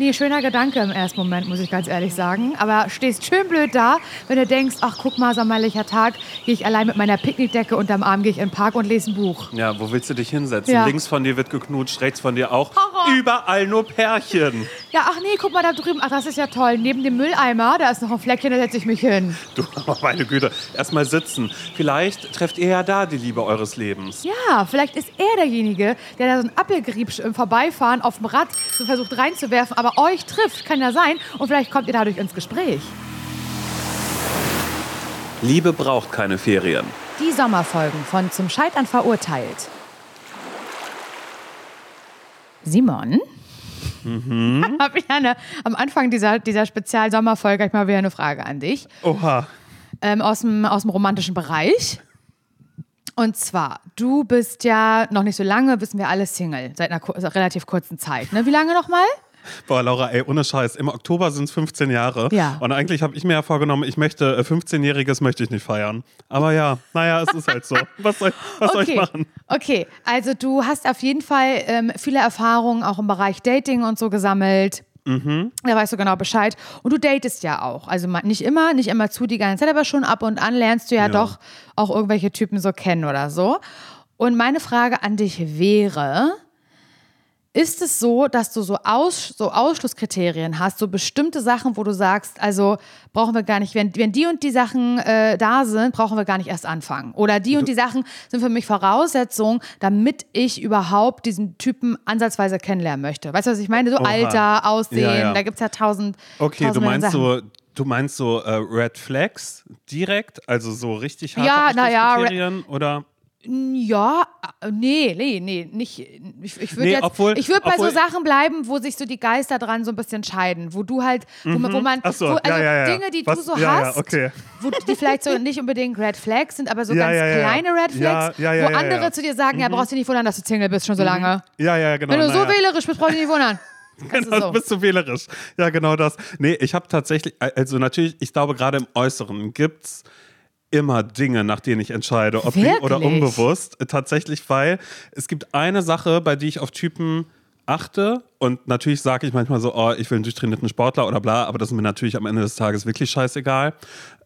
Nee, schöner Gedanke im ersten Moment, muss ich ganz ehrlich sagen. Aber stehst schön blöd da, wenn du denkst, ach guck mal, sommerlicher Tag, gehe ich allein mit meiner Picknickdecke unterm Arm, gehe ich in den Park und lese ein Buch. Ja, wo willst du dich hinsetzen? Ja. Links von dir wird geknutscht, rechts von dir auch. Horror. Überall nur Pärchen. Ja, ach nee, guck mal da drüben, ach das ist ja toll. Neben dem Mülleimer, da ist noch ein Fleckchen, da setze ich mich hin. Du, meine Güte, erstmal sitzen. Vielleicht trefft ihr ja da die Liebe eures Lebens. Ja, vielleicht ist er derjenige, der da so ein Apfelgerieb im Vorbeifahren auf dem Rad so versucht reinzuwerfen, aber euch trifft, kann ja sein. Und vielleicht kommt ihr dadurch ins Gespräch. Liebe braucht keine Ferien. Die Sommerfolgen von Zum Scheitern verurteilt. Simon? Mhm. Hab ich eine, am Anfang dieser, dieser Spezial-Sommerfolge ich mal wieder eine Frage an dich. Oha. ähm, aus, dem, aus dem romantischen Bereich. Und zwar, du bist ja noch nicht so lange, wissen wir alle Single, seit einer relativ kurzen Zeit. Ne? Wie lange nochmal? Boah, Laura, ey, ohne Scheiß. Im Oktober sind es 15 Jahre. Ja. Und eigentlich habe ich mir ja vorgenommen, ich möchte, äh, 15-Jähriges möchte ich nicht feiern. Aber ja, naja, es ist halt so. Was soll, was soll ich machen? Okay, also du hast auf jeden Fall ähm, viele Erfahrungen auch im Bereich Dating und so gesammelt. Mhm. Da weißt du genau Bescheid. Und du datest ja auch. Also nicht immer, nicht immer zu die ganze Zeit, aber schon ab und an lernst du ja, Ja. doch auch irgendwelche Typen so kennen oder so. Und meine Frage an dich wäre, ist es so, dass du so, Aus, so Ausschlusskriterien hast, so bestimmte Sachen, wo du sagst, also brauchen wir gar nicht, wenn, wenn die und die Sachen äh, da sind, brauchen wir gar nicht erst anfangen. Oder die und die Sachen sind für mich Voraussetzungen, damit ich überhaupt diesen Typen ansatzweise kennenlernen möchte. Weißt du, was ich meine? So Oha. Alter, Aussehen, Ja, ja. da gibt es ja tausend. Okay, du meinst Sachen. so, du meinst so äh, Red Flags direkt? Also so richtig harte Ja, na ja, Ausschlusskriterien? Oder? Ja, äh, nee, nee, nee, nicht. Ich, ich würde Nee, jetzt, obwohl- ich würde bei so Sachen bleiben, wo sich so die Geister dran so ein bisschen scheiden, wo du halt, wo man, wo man Mhm. So, wo, also ja, ja. Dinge, die Was- du so ja, hast, okay. wo die vielleicht so nicht unbedingt Red Flags sind, aber so ganz kleine Red Flags, wo andere. Mhm. zu dir sagen, ja, brauchst du nicht wundern, dass du Single bist schon so lange. Ja, ja, genau. Wenn du so wählerisch bist, brauchst du nicht wundern. Genau, du du so. bist so wählerisch. Ja, genau das. Nee, ich habe tatsächlich, also natürlich, ich glaube, gerade im Äußeren gibt's immer Dinge, nach denen ich entscheide, ob Wirklich? oder unbewusst. Äh, Tatsächlich, weil es gibt eine Sache, bei die ich auf Typen achte und natürlich sage ich manchmal so, oh, ich will einen durchtrainierten Sportler oder bla, aber das ist mir natürlich am Ende des Tages wirklich scheißegal.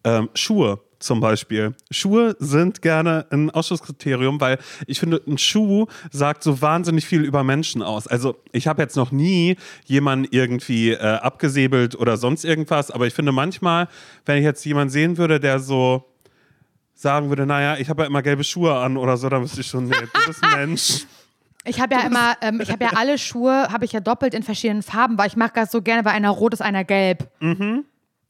Ähm, Schuhe zum Beispiel. Schuhe sind gerne ein Ausschlusskriterium, weil ich finde, ein Schuh sagt so wahnsinnig viel über Menschen aus. Also ich habe jetzt noch nie jemanden irgendwie äh, abgesäbelt oder sonst irgendwas, aber ich finde manchmal, wenn ich jetzt jemanden sehen würde, der so sagen würde, naja, ich habe ja immer gelbe Schuhe an oder so, dann wüsste ich schon, nee, du bist ein Mensch. Ich habe ja immer, ähm, ich habe ja alle Schuhe, habe ich ja doppelt in verschiedenen Farben, weil ich mag das so gerne, weil einer rot ist, einer gelb.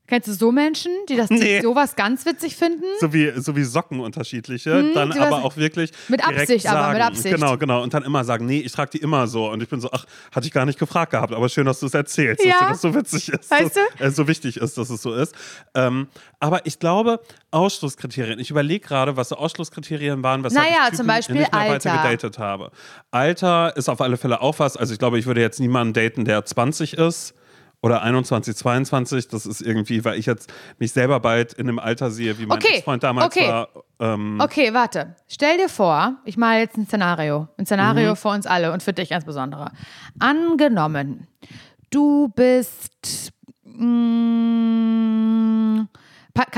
Kennst du so Menschen, die das. Nee. sowas ganz witzig finden? So wie, so wie Socken unterschiedliche, dann sowas- aber auch wirklich Mit Absicht, aber, sagen. mit Absicht. Genau, genau. Und dann immer sagen, nee, ich trage die immer so. Und ich bin so, ach, hatte ich gar nicht gefragt gehabt, aber schön, dass du es erzählst, Ja. dass das so witzig ist. Weißt dass, äh, so wichtig ist, dass es so ist. Ähm, aber ich glaube, Ausschlusskriterien. Ich überlege gerade, was so Ausschlusskriterien waren, weshalb Naja, ich Typen zum Beispiel nicht mehr weiter Alter. gedatet habe. Alter ist auf alle Fälle auch was. Also ich glaube, ich würde jetzt niemanden daten, der 20 ist. Oder 21, 22, das ist irgendwie, weil ich jetzt mich selber bald in einem Alter sehe, wie mein Okay, Ex-Freund damals okay. war. Ähm, Okay, warte. Stell dir vor, ich male jetzt ein Szenario. Ein Szenario Mhm. für uns alle und für dich insbesondere. Angenommen, du bist. mm, pa- ka-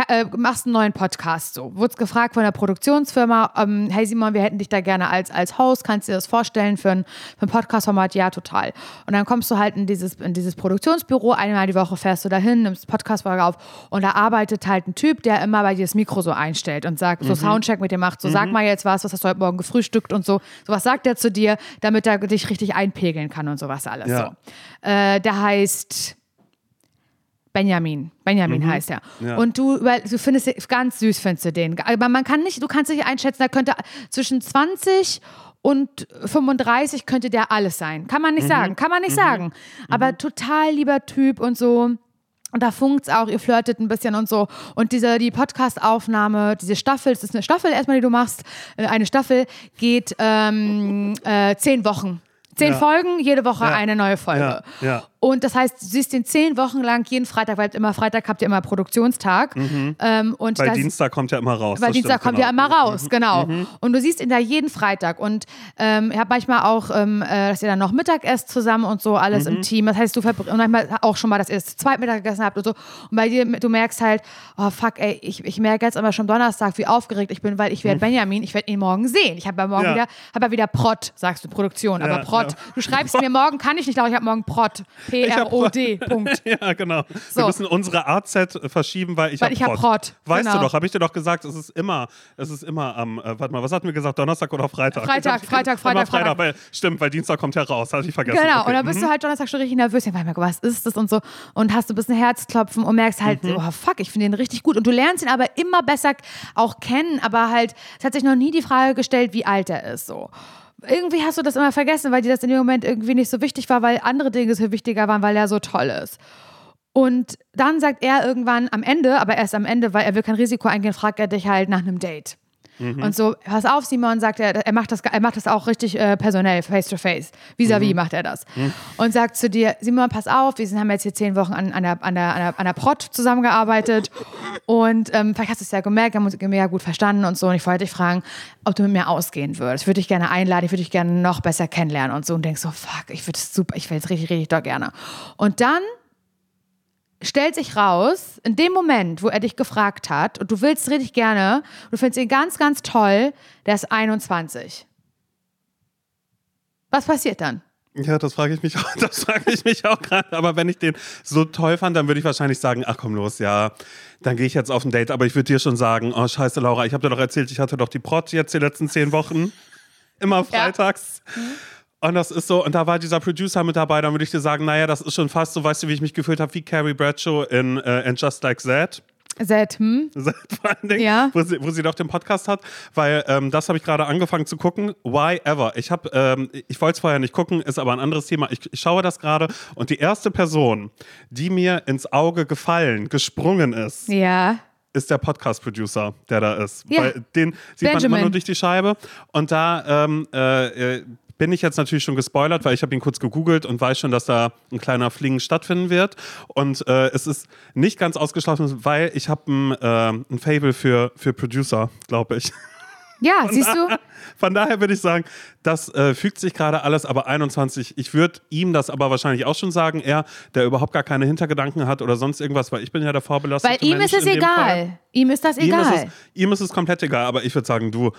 äh, machst einen neuen Podcast so. Wurdest gefragt von der Produktionsfirma, ähm, hey Simon, wir hätten dich da gerne als, als Host, kannst du dir das vorstellen für ein, für ein Podcast-Format? Ja, total. Und dann kommst du halt in dieses, in dieses Produktionsbüro, einmal die Woche fährst du dahin, nimmst Podcast-Folge auf und da arbeitet halt ein Typ, der immer bei dir das Mikro so einstellt und sagt, so Soundcheck mit dir macht, so sag mal jetzt was, was hast du heute Morgen gefrühstückt und so. So was sagt er zu dir, damit er dich richtig einpegeln kann und sowas alles. Ja. So. Äh, der heißt Benjamin. Benjamin heißt er. Ja. Und du, du findest ganz süß, findest du den. Aber man kann nicht, du kannst nicht einschätzen, da könnte zwischen 20 und 35 könnte der alles sein. Kann man nicht sagen, kann man nicht sagen. Aber total lieber Typ und so. Und da funkt's auch, ihr flirtet ein bisschen und so. Und diese, die Podcast-Aufnahme, diese Staffel, das ist eine Staffel erstmal, die du machst. Äh, Eine Staffel geht ähm, äh, zehn Wochen. Zehn Ja. Folgen, jede Woche Ja. eine neue Folge. Ja, ja. Und das heißt, du siehst den zehn Wochen lang jeden Freitag, weil immer Freitag habt ihr immer Produktionstag. Ähm, und Weil das- Dienstag kommt ja immer raus. weil Dienstag stimmt, kommt genau. ja immer raus, genau. Und du siehst ihn da jeden Freitag. Und ähm, ihr habt manchmal auch, ähm, äh, dass ihr dann noch Mittag esst zusammen und so, alles Mhm. im Team. Das heißt, du verbr- und manchmal auch schon mal, dass ihr das zweit Mittag gegessen habt und so. Und bei dir, du merkst halt, oh fuck, ey, ich, ich merke jetzt aber schon Donnerstag, wie aufgeregt ich bin, weil ich werde Benjamin, ich werde ihn morgen sehen. Ich habe ja morgen Mhm. Ja. wieder, habe ja wieder Prot, sagst du, Produktion, aber Ja, Prot. Du schreibst mir morgen, kann ich nicht, aber ich habe morgen Prot. P-R-O-D, Punkt. Ja, genau. So. Wir müssen unsere AZ verschieben, weil ich Weil habe ich hab Prot, Weißt genau. du doch, habe ich dir doch gesagt, es ist immer, es ist immer am, äh, warte mal, was hatten wir gesagt, Donnerstag oder Freitag? Freitag, Ich Freitag, Freitag, Freitag. Freitag. Weil, stimmt, weil Dienstag kommt ja raus, hatte ich vergessen. Genau, okay. und dann bist du halt Donnerstag schon richtig nervös. Ja, mal, was ist das und so. Und hast du ein bisschen Herzklopfen und merkst halt, Mhm. oh fuck, ich finde den richtig gut. Und du lernst ihn aber immer besser auch kennen, aber halt, es hat sich noch nie die Frage gestellt, wie alt er ist so. Irgendwie hast du das immer vergessen, weil dir das in dem Moment irgendwie nicht so wichtig war, weil andere Dinge so wichtiger waren, weil er so toll ist. Und dann sagt er irgendwann am Ende, aber erst am Ende, weil er will kein Risiko eingehen, fragt er dich halt nach einem Date. Und so, pass auf, Simon, sagt er, er macht das, er macht das auch richtig äh, personell, face to face. Vis-à-vis macht er das. Und sagt zu dir, Simon, pass auf, wir sind, haben jetzt hier zehn Wochen an, an, der, an, der, an, der, an der Prot zusammengearbeitet. Und ähm, vielleicht hast du es ja gemerkt, wir haben uns mega gut verstanden und so. Und ich wollte dich fragen, ob du mit mir ausgehen würdest. Ich würde dich gerne einladen, ich würde dich gerne noch besser kennenlernen und so. Und denkst so, fuck, ich würde es super, ich will es richtig, richtig doch gerne. Und dann stellt sich raus, in dem Moment, wo er dich gefragt hat, und du willst richtig gerne, du findest ihn ganz, ganz toll, der ist 21. Was passiert dann? Ja, das frage ich mich auch, das frage ich mich auch gerade. Aber wenn ich den so toll fand, dann würde ich wahrscheinlich sagen, ach komm los, ja, dann gehe ich jetzt auf ein Date. Aber ich würde dir schon sagen, oh scheiße, Laura, ich habe dir doch erzählt, ich hatte doch die Prot jetzt die letzten zehn Wochen. Immer freitags. Und das ist so, und da war dieser Producer mit dabei, dann würde ich dir sagen, naja, das ist schon fast so, weißt du, wie ich mich gefühlt habe, wie Carrie Bradshaw in äh, And Just Like That. Seit, hm? Vor allen Dingen, Ja. wo, sie, wo sie doch den Podcast hat, weil ähm, das habe ich gerade angefangen zu gucken. Why ever? Ich habe, ähm, ich wollte es vorher nicht gucken, ist aber ein anderes Thema. Ich, ich schaue das gerade und die erste Person, die mir ins Auge gefallen, gesprungen ist, Ja. ist der Podcast-Producer, der da ist. Ja. Weil den sieht man immer Benjamin. nur durch die Scheibe. Und da ähm, äh, äh, bin ich jetzt natürlich schon gespoilert, weil ich habe ihn kurz gegoogelt und weiß schon, dass da ein kleiner Fliegen stattfinden wird. Und äh, es ist nicht ganz ausgeschlossen, weil ich habe ein, äh, ein Fable für, für Producer, glaube ich. Ja, siehst du? Von daher würde ich sagen, das äh, fügt sich gerade alles, aber 21, ich würde ihm das aber wahrscheinlich auch schon sagen, er, der überhaupt gar keine Hintergedanken hat oder sonst irgendwas, weil ich bin ja der vorbelastete Weil ihm Mensch ist es egal. Ihm ist das Ihm ist, egal. es, ihm ist es komplett egal, aber ich würde sagen, du,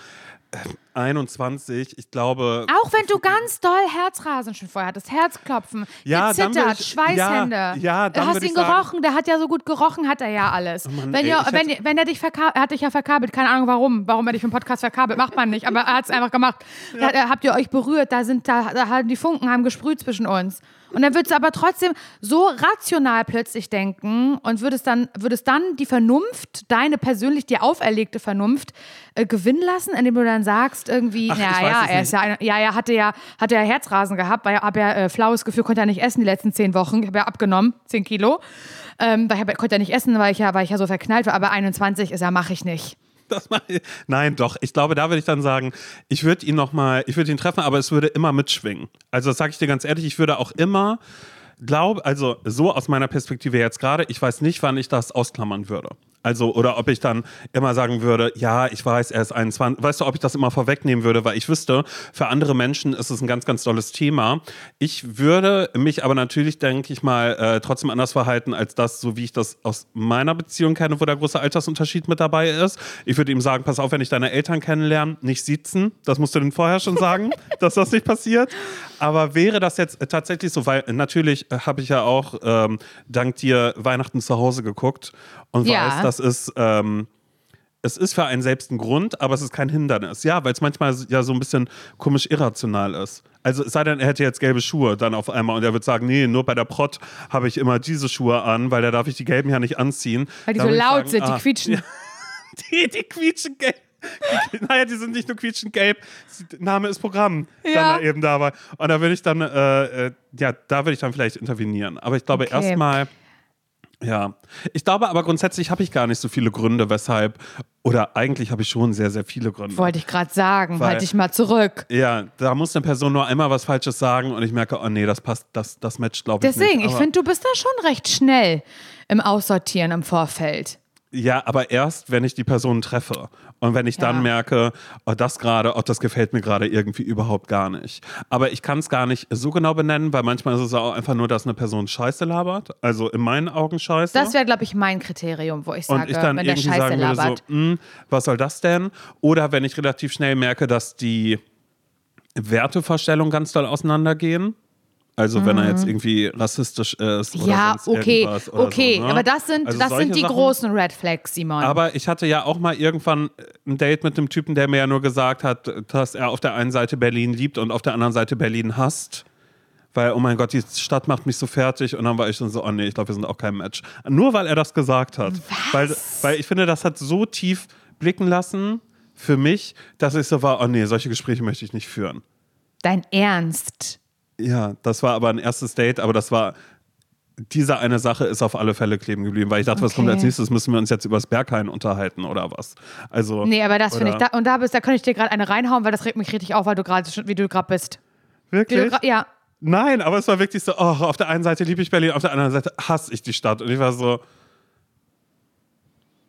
21, ich glaube. Auch wenn du ganz doll Herzrasen schon vorher hattest, Herzklopfen, Ja, gezittert, ich- Schweißhände. ja, ja, dann du hast ihn ich sagen- gerochen, der hat ja so gut gerochen, hat er ja alles. Mann, wenn, ey, ihr, wenn, hätte- wenn er dich verkabelt, er hat dich ja verkabelt, keine Ahnung warum, warum er dich für den Podcast verkabelt, macht man nicht, aber er hat es einfach gemacht. Da, da habt ihr euch berührt, da sind, da, da haben die Funken haben gesprüht zwischen uns. Und dann würdest du aber trotzdem so rational plötzlich denken und würdest dann, würdest dann die Vernunft, deine persönlich dir auferlegte Vernunft, äh, gewinnen lassen, indem du dann sagst, irgendwie, Ach, ja, ja, er ist ja, ja, er hatte ja, hatte ja Herzrasen gehabt, weil er hab ja äh, flaues Gefühl, konnte er nicht essen die letzten zehn Wochen. Ich habe ja abgenommen, zehn Kilo. Ähm, weil ich hab, konnte ja nicht essen, weil ich ja, weil ich ja so verknallt war. Aber 21 ist er, mache ich nicht. Das ich. Nein, doch. Ich glaube, da würde ich dann sagen, ich würde ihn noch mal, ich würde ihn treffen, aber es würde immer mitschwingen. Also das sage ich dir ganz ehrlich, ich würde auch immer glaube, also so aus meiner Perspektive jetzt gerade, ich weiß nicht, wann ich das ausklammern würde. Also, oder ob ich dann immer sagen würde, ja, ich weiß, er ist 21. Weißt du, ob ich das immer vorwegnehmen würde, weil ich wüsste, für andere Menschen ist es ein ganz, ganz tolles Thema. Ich würde mich aber natürlich, denke ich mal, äh, trotzdem anders verhalten, als das, so wie ich das aus meiner Beziehung kenne, wo der große Altersunterschied mit dabei ist. Ich würde ihm sagen, pass auf, wenn ich deine Eltern kennenlerne, nicht sitzen. Das musst du denn vorher schon sagen, dass das nicht passiert. Aber wäre das jetzt äh, tatsächlich so, weil äh, natürlich äh, habe ich ja auch ähm, dank dir Weihnachten zu Hause geguckt und Ja. weiß, das ist, ähm, es ist für einen selbst ein Grund, aber es ist kein Hindernis. Ja, weil es manchmal ja so ein bisschen komisch irrational ist. Also es sei denn, er hätte jetzt gelbe Schuhe dann auf einmal und er würde sagen, nee, nur bei der Prot habe ich immer diese Schuhe an, weil da darf ich die gelben ja nicht anziehen. Weil die Da so laut sagen, sind, die ah, quietschen. ja, die, die quietschen gelb. Naja, die sind nicht nur quietschen gelb, Name ist Programm, Ja. dann da eben dabei. Und da würde ich dann, äh, äh, ja, da würde ich dann vielleicht intervenieren. Aber ich glaube Okay. erstmal Ja, ich glaube aber grundsätzlich habe ich gar nicht so viele Gründe, weshalb, oder eigentlich habe ich schon sehr, sehr viele Gründe. Wollte ich gerade sagen, Weil- halt dich mal zurück. Ja, da muss eine Person nur einmal was Falsches sagen und ich merke, oh nee, das passt, das, das matcht, glaube ich Deswegen, nicht. ich Aber- finde, du bist da schon recht schnell im Aussortieren im Vorfeld. Ja, aber erst, wenn ich die Person treffe. Und wenn ich dann Ja. merke, oh, das gerade, oh, das gefällt mir gerade irgendwie überhaupt gar nicht. Aber ich kann es gar nicht so genau benennen, weil manchmal ist es auch einfach nur, dass eine Person Scheiße labert. Also in meinen Augen Scheiße. Das wäre, glaube ich, mein Kriterium, wo ich sage, und ich dann wenn der irgendwie Scheiße sagen würde, labert. so, "Hm, was soll das denn? Oder wenn ich relativ schnell merke, dass die Wertevorstellungen ganz doll auseinandergehen. Also wenn er jetzt irgendwie rassistisch ist oder Mhm. Ja, okay, irgendwas oder okay, so, ne? aber das sind, Also das sind die Sachen. großen Red Flags, Simon. Aber ich hatte ja auch mal irgendwann ein Date mit einem Typen, der mir ja nur gesagt hat, dass er auf der einen Seite Berlin liebt und auf der anderen Seite Berlin hasst. Weil, oh mein Gott, die Stadt macht mich so fertig. Und dann war ich schon so, oh nee, ich glaube, wir sind auch kein Match. Nur weil er das gesagt hat. Weil, weil ich finde, das hat so tief blicken lassen für mich, dass ich so war, oh nee, solche Gespräche möchte ich nicht führen. Dein Ernst. Ja, das war aber ein erstes Date, aber das war. Diese eine Sache ist auf alle Fälle kleben geblieben, weil ich dachte, was kommt Okay. als nächstes? Müssen wir uns jetzt übers Berghain unterhalten oder was? Also, Nee, aber das finde ich, da, und da bist, da könnte ich dir gerade eine reinhauen, weil das regt mich richtig auf, weil du gerade, wie du gerade bist. Wirklich? grad- ja. Nein, aber es war wirklich so, oh, auf der einen Seite liebe ich Berlin, auf der anderen Seite hasse ich die Stadt. Und ich war so,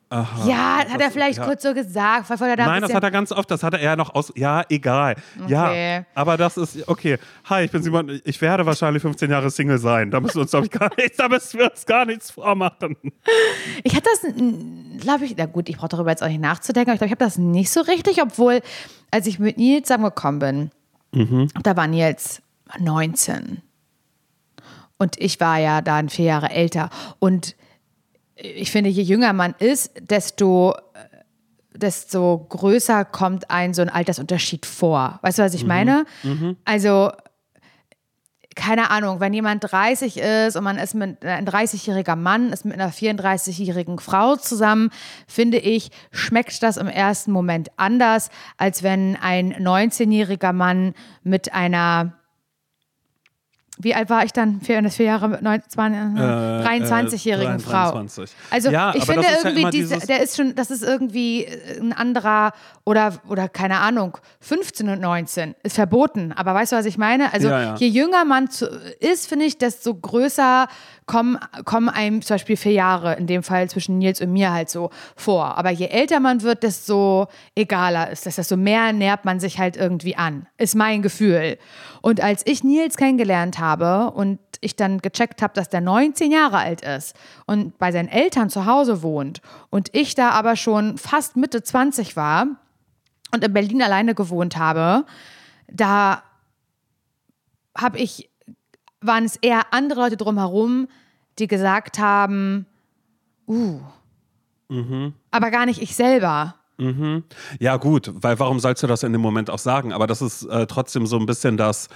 aha. Ja, hat er das- vielleicht ja. kurz so gesagt, da ein Nein, das hat er ganz oft, das hat er eher noch aus, ja, egal. Okay. Ja, aber das ist, okay. Hi, ich bin Simon, ich werde wahrscheinlich 15 Jahre Single sein. Da müssen wir uns, glaube ich, gar nichts, da müssen wir uns gar nichts vormachen. Ich hatte das, glaube ich, na gut, ich brauche darüber jetzt auch nicht nachzudenken, aber ich glaube, ich habe das nicht so richtig, obwohl, als ich mit Nils zusammengekommen bin, Mhm. da war Nils 19. Und ich war ja dann vier Jahre älter. Und ich finde, je jünger man ist, desto, desto größer kommt ein so ein Altersunterschied vor. Weißt du, was ich meine? Also, keine Ahnung, wenn jemand 30 ist und man ist mit ein 30-jähriger Mann, ist mit einer 34-jährigen Frau zusammen, finde ich, schmeckt das im ersten Moment anders, als wenn ein 19-jähriger Mann mit einer wie alt war ich dann? Vier, vier Jahre mit neun, zwei, 23-jährigen äh, Frau. 23. Also Ja, ich finde das irgendwie, immer diese, der ist schon, das ist irgendwie äh, ein anderer oder, oder keine Ahnung, 15 und 19 ist verboten. Aber weißt du, was ich meine? Also Ja, ja. je jünger man zu, ist, finde ich, desto größer kommen, kommen einem zum Beispiel vier Jahre, in dem Fall zwischen Nils und mir halt so vor. Aber je älter man wird, desto egaler ist das, desto mehr nähert man sich halt irgendwie an. Ist mein Gefühl. Und als ich Nils kennengelernt habe und ich dann gecheckt habe, dass der 19 Jahre alt ist und bei seinen Eltern zu Hause wohnt und ich da aber schon fast Mitte 20 war und in Berlin alleine gewohnt habe, da habe ich, waren es eher andere Leute drumherum, die gesagt haben, uh, aber gar nicht ich selber. Ja, gut, weil warum sollst du das in dem Moment auch sagen? Aber das ist äh, trotzdem so ein bisschen das,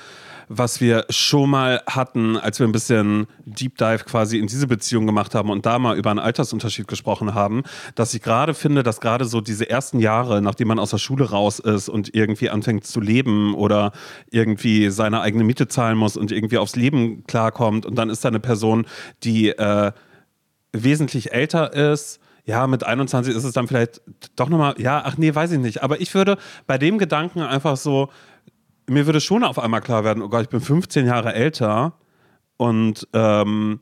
was wir schon mal hatten, als wir ein bisschen Deep Dive quasi in diese Beziehung gemacht haben und da mal über einen Altersunterschied gesprochen haben, dass ich gerade finde, dass gerade so diese ersten Jahre, nachdem man aus der Schule raus ist und irgendwie anfängt zu leben oder irgendwie seine eigene Miete zahlen muss und irgendwie aufs Leben klarkommt und dann ist da eine Person, die äh, wesentlich älter ist. Ja, mit 21 ist es dann vielleicht doch nochmal, ja, ach nee, weiß ich nicht. Aber ich würde bei dem Gedanken einfach so, mir würde schon auf einmal klar werden, oh Gott, ich bin 15 Jahre älter und ähm,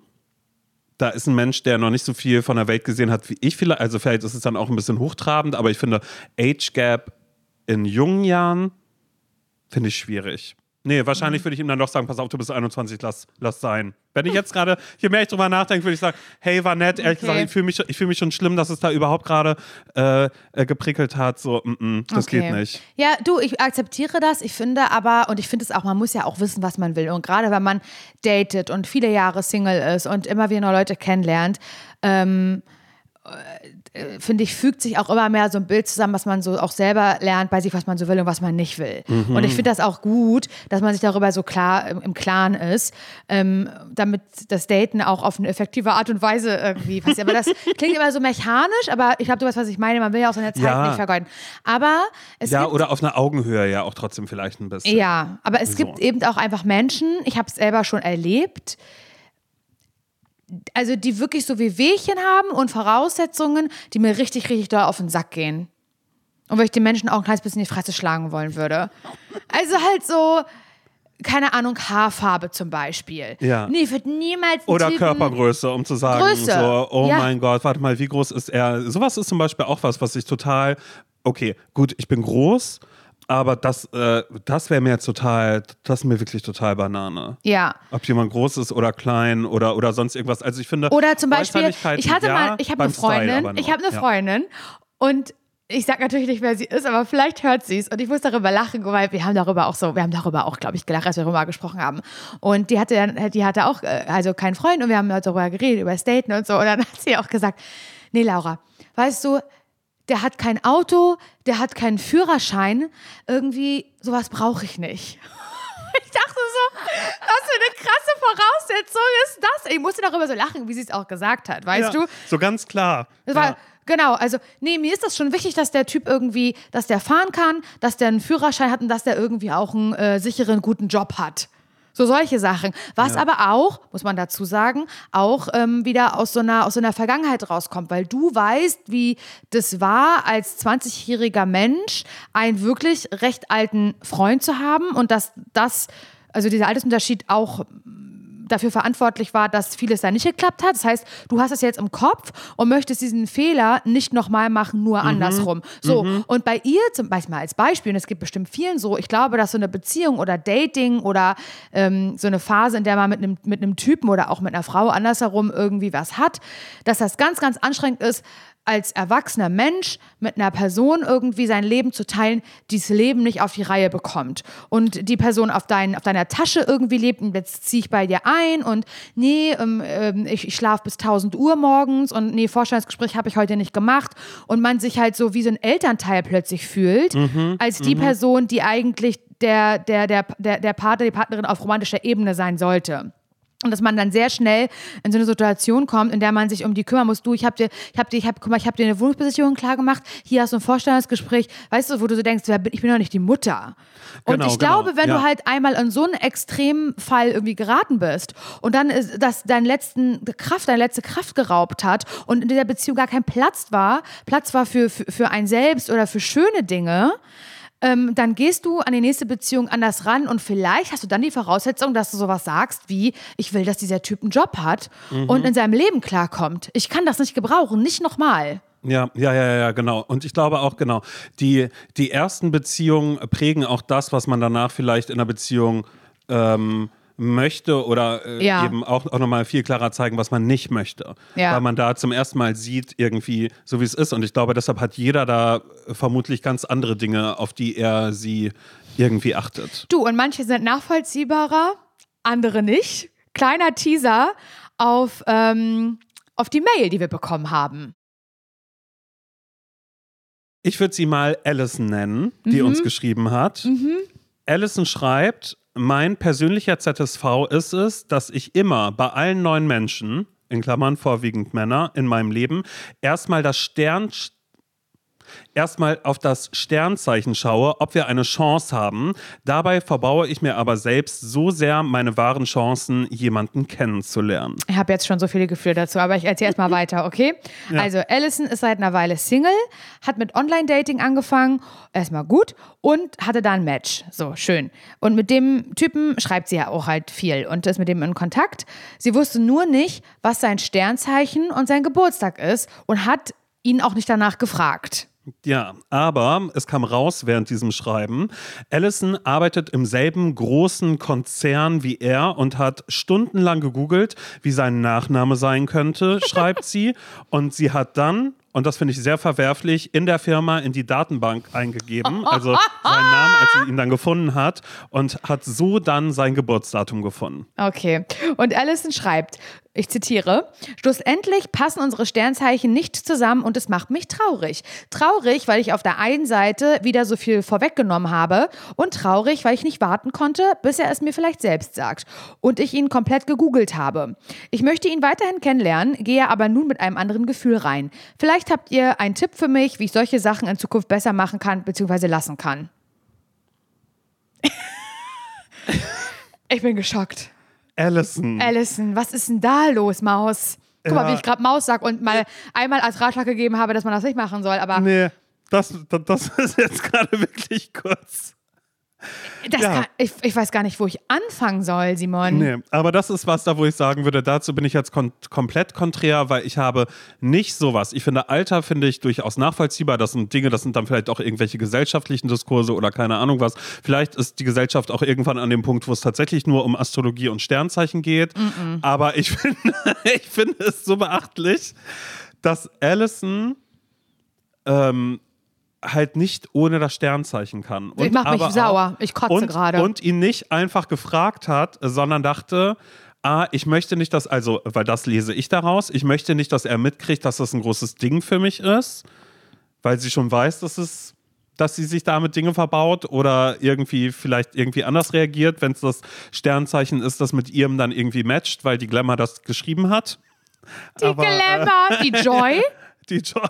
da ist ein Mensch, der noch nicht so viel von der Welt gesehen hat wie ich vielleicht. Also vielleicht ist es dann auch ein bisschen hochtrabend, aber ich finde Age Gap in jungen Jahren finde ich schwierig. Nee, wahrscheinlich würde ich ihm dann doch sagen, pass auf, du bist 21, lass, lass sein. Wenn ich jetzt gerade, je mehr ich drüber nachdenke, würde ich sagen, hey, war nett, ehrlich Okay. gesagt, ich fühle mich, ich fühl mich schon schlimm, dass es da überhaupt gerade äh, äh, geprickelt hat. So, mm, mm, das Okay. geht nicht. Ja, du, ich akzeptiere das. Ich finde aber, und ich finde es auch, man muss ja auch wissen, was man will. Und gerade wenn man datet und viele Jahre Single ist und immer wieder neue Leute kennenlernt, ähm, äh, finde ich, fügt sich auch immer mehr so ein Bild zusammen, was man so auch selber lernt bei sich, was man so will und was man nicht will. Mhm. Und ich finde das auch gut, dass man sich darüber so klar im, im Klaren ist, ähm, damit das Daten auch auf eine effektive Art und Weise irgendwie passiert. Aber das klingt immer so mechanisch, aber ich glaube, du weißt, was ich meine. Man will ja auch seine Zeit Ja. nicht vergeuden. Aber es Ja, gibt oder auf einer Augenhöhe ja auch trotzdem vielleicht ein bisschen. ja, aber es So. gibt eben auch einfach Menschen, ich habe es selber schon erlebt, also die wirklich so wie Wehchen haben und Voraussetzungen, die mir richtig, richtig doll auf den Sack gehen. Und wo ich den Menschen auch ein kleines bisschen in die Fresse schlagen wollen würde. Also halt so, keine Ahnung, Haarfarbe zum Beispiel. Ja. Nee, ich würde niemals Oder Typen, Körpergröße, um zu sagen, Größe. so, oh Ja. mein Gott, warte mal, wie groß ist er? Sowas ist zum Beispiel auch was, was ich total, okay, gut, ich bin groß, aber das, äh, das wäre mir jetzt total, das ist mir wirklich total Banane. Ja. Ob jemand groß ist oder klein oder, oder sonst irgendwas. Also ich finde, Oder zum Beispiel, ich hatte ja, mal, ich habe eine Freundin, ich habe eine Ja. Freundin und ich sag natürlich nicht, wer sie ist, aber vielleicht hört sie es und ich muss darüber lachen, weil wir haben darüber auch so, wir haben darüber auch, glaube ich, gelacht, als wir darüber gesprochen haben. Und die hatte dann, die hatte auch, äh, also keinen Freund und wir haben darüber geredet, über Daten und so. Und dann hat sie auch gesagt, nee, Laura, weißt du, der hat kein Auto, der hat keinen Führerschein, irgendwie sowas brauche ich nicht. Ich dachte so, was für eine krasse Voraussetzung ist das? Ich musste darüber so lachen, wie sie es auch gesagt hat, weißt ja, du? So ganz klar. War, ja. Genau, also nee, mir ist das schon wichtig, dass der Typ irgendwie, dass der fahren kann, dass der einen Führerschein hat und dass der irgendwie auch einen äh, sicheren, guten Job hat. So solche Sachen. Was Ja. aber auch, muss man dazu sagen, auch ähm, wieder aus so, einer, aus so einer Vergangenheit rauskommt, weil du weißt, wie das war, als 20-jähriger Mensch einen wirklich recht alten Freund zu haben und dass das, also dieser Altersunterschied auch dafür verantwortlich war, dass vieles da nicht geklappt hat. Das heißt, du hast es jetzt im Kopf und möchtest diesen Fehler nicht nochmal machen, nur andersrum. So, und bei ihr zum Beispiel als Beispiel, und es gibt bestimmt vielen so, ich glaube, dass so eine Beziehung oder Dating oder ähm, so eine Phase, in der man mit einem mit einem Typen oder auch mit einer Frau andersherum irgendwie was hat, dass das ganz, ganz anstrengend ist, als erwachsener Mensch mit einer Person irgendwie sein Leben zu teilen, die das Leben nicht auf die Reihe bekommt. Und die Person auf, dein, auf deiner Tasche irgendwie lebt und jetzt ziehe ich bei dir ein und nee, ähm, ähm, ich, ich schlafe bis 1000 Uhr morgens und nee, Vorstellungsgespräch habe ich heute nicht gemacht. Und man sich halt so wie so ein Elternteil plötzlich fühlt, als die Person, die eigentlich der, der, der, der, der Partner, die Partnerin auf romantischer Ebene sein sollte. Und dass man dann sehr schnell in so eine Situation kommt, in der man sich um die kümmern muss. Du, ich habe dir, ich habe dir, ich habe, guck mal, ich habe dir eine Wohnungsbesichtigung klar gemacht. Hier hast du ein Vorstellungsgespräch. Weißt du, wo du so denkst, ich bin doch nicht die Mutter. Und Genau, ich glaube, genau, wenn ja. du halt einmal in so einen Extremfall irgendwie geraten bist und dann ist, dass deine letzten Kraft, deine letzte Kraft geraubt hat und in dieser Beziehung gar kein Platz war, Platz war für, für, für ein selbst oder für schöne Dinge, ähm, dann gehst du an die nächste Beziehung anders ran und vielleicht hast du dann die Voraussetzung, dass du sowas sagst wie, ich will, dass dieser Typ einen Job hat Mhm. und in seinem Leben klarkommt. Ich kann das nicht gebrauchen, nicht nochmal. Ja, ja, ja, ja, genau. Und ich glaube auch, genau, die, die ersten Beziehungen prägen auch das, was man danach vielleicht in einer Beziehung ähm, möchte oder äh, Ja. eben auch, auch nochmal viel klarer zeigen, was man nicht möchte. Ja. Weil man da zum ersten Mal sieht, irgendwie, so wie es ist. Und ich glaube, deshalb hat jeder da vermutlich ganz andere Dinge, auf die er sie irgendwie achtet. Du, und manche sind nachvollziehbarer, andere nicht. Kleiner Teaser auf, ähm, auf die Mail, die wir bekommen haben. Ich würde sie mal Allison nennen, die Mhm. uns geschrieben hat. Allison schreibt, mein persönlicher ZSV ist es, dass ich immer bei allen neuen Menschen, in Klammern vorwiegend Männer, in meinem Leben, erstmal das Stern erstmal auf das Sternzeichen schaue, ob wir eine Chance haben. Dabei verbaue ich mir aber selbst so sehr meine wahren Chancen, jemanden kennenzulernen. Ich habe jetzt schon so viele Gefühle dazu, aber ich erzähle erstmal weiter, okay? Also, Allison ist seit einer Weile Single, hat mit Online-Dating angefangen, erstmal gut, und hatte da ein Match. So, schön. Und mit dem Typen schreibt sie ja auch halt viel und ist mit dem in Kontakt. Sie wusste nur nicht, was sein Sternzeichen und sein Geburtstag ist und hat ihn auch nicht danach gefragt. Ja, aber es kam raus während diesem Schreiben. Allison arbeitet im selben großen Konzern wie er und hat stundenlang gegoogelt, wie sein Nachname sein könnte, schreibt sie. Und sie hat dann, und das finde ich sehr verwerflich, in der Firma in die Datenbank eingegeben, also seinen Namen, als sie ihn dann gefunden hat, und hat so dann sein Geburtsdatum gefunden. Okay. Und Allison schreibt, ich zitiere, schlussendlich passen unsere Sternzeichen nicht zusammen und es macht mich traurig. Traurig, weil ich auf der einen Seite wieder so viel vorweggenommen habe und traurig, weil ich nicht warten konnte, bis er es mir vielleicht selbst sagt und ich ihn komplett gegoogelt habe. Ich möchte ihn weiterhin kennenlernen, gehe aber nun mit einem anderen Gefühl rein. Vielleicht habt ihr einen Tipp für mich, wie ich solche Sachen in Zukunft besser machen kann bzw. lassen kann. ich bin geschockt. Allison. Allison, was ist denn da los, Maus? Guck mal, Ja. wie ich gerade Maus sag und mal einmal als Ratschlag gegeben habe, dass man das nicht machen soll. Aber Nee, das, das, das ist jetzt gerade wirklich kurz. Ja. kann, ich, ich weiß gar nicht, wo ich anfangen soll, Simon. Nee, aber das ist was da, wo ich sagen würde, dazu bin ich jetzt kon komplett konträr, weil ich habe nicht sowas. Ich finde, Alter finde ich durchaus nachvollziehbar. Das sind Dinge, das sind dann vielleicht auch irgendwelche gesellschaftlichen Diskurse oder keine Ahnung was. Vielleicht ist die Gesellschaft auch irgendwann an dem Punkt, wo es tatsächlich nur um Astrologie und Sternzeichen geht. Aber ich finde, ich finde es so beachtlich, dass Allison ähm, halt nicht ohne das Sternzeichen kann. Ich Und mach mich sauer. Ich kotze gerade. Und ihn nicht einfach gefragt hat, sondern dachte, ah, ich möchte nicht, dass, also, weil das lese ich daraus, ich möchte nicht, dass er mitkriegt, dass das ein großes Ding für mich ist, weil sie schon weiß, dass es dass sie sich damit Dinge verbaut oder irgendwie vielleicht irgendwie anders reagiert, wenn es das Sternzeichen ist, das mit ihrem dann irgendwie matcht, weil die Glamour das geschrieben hat. Die aber, äh, Glamour, die Joy. Die, Joy,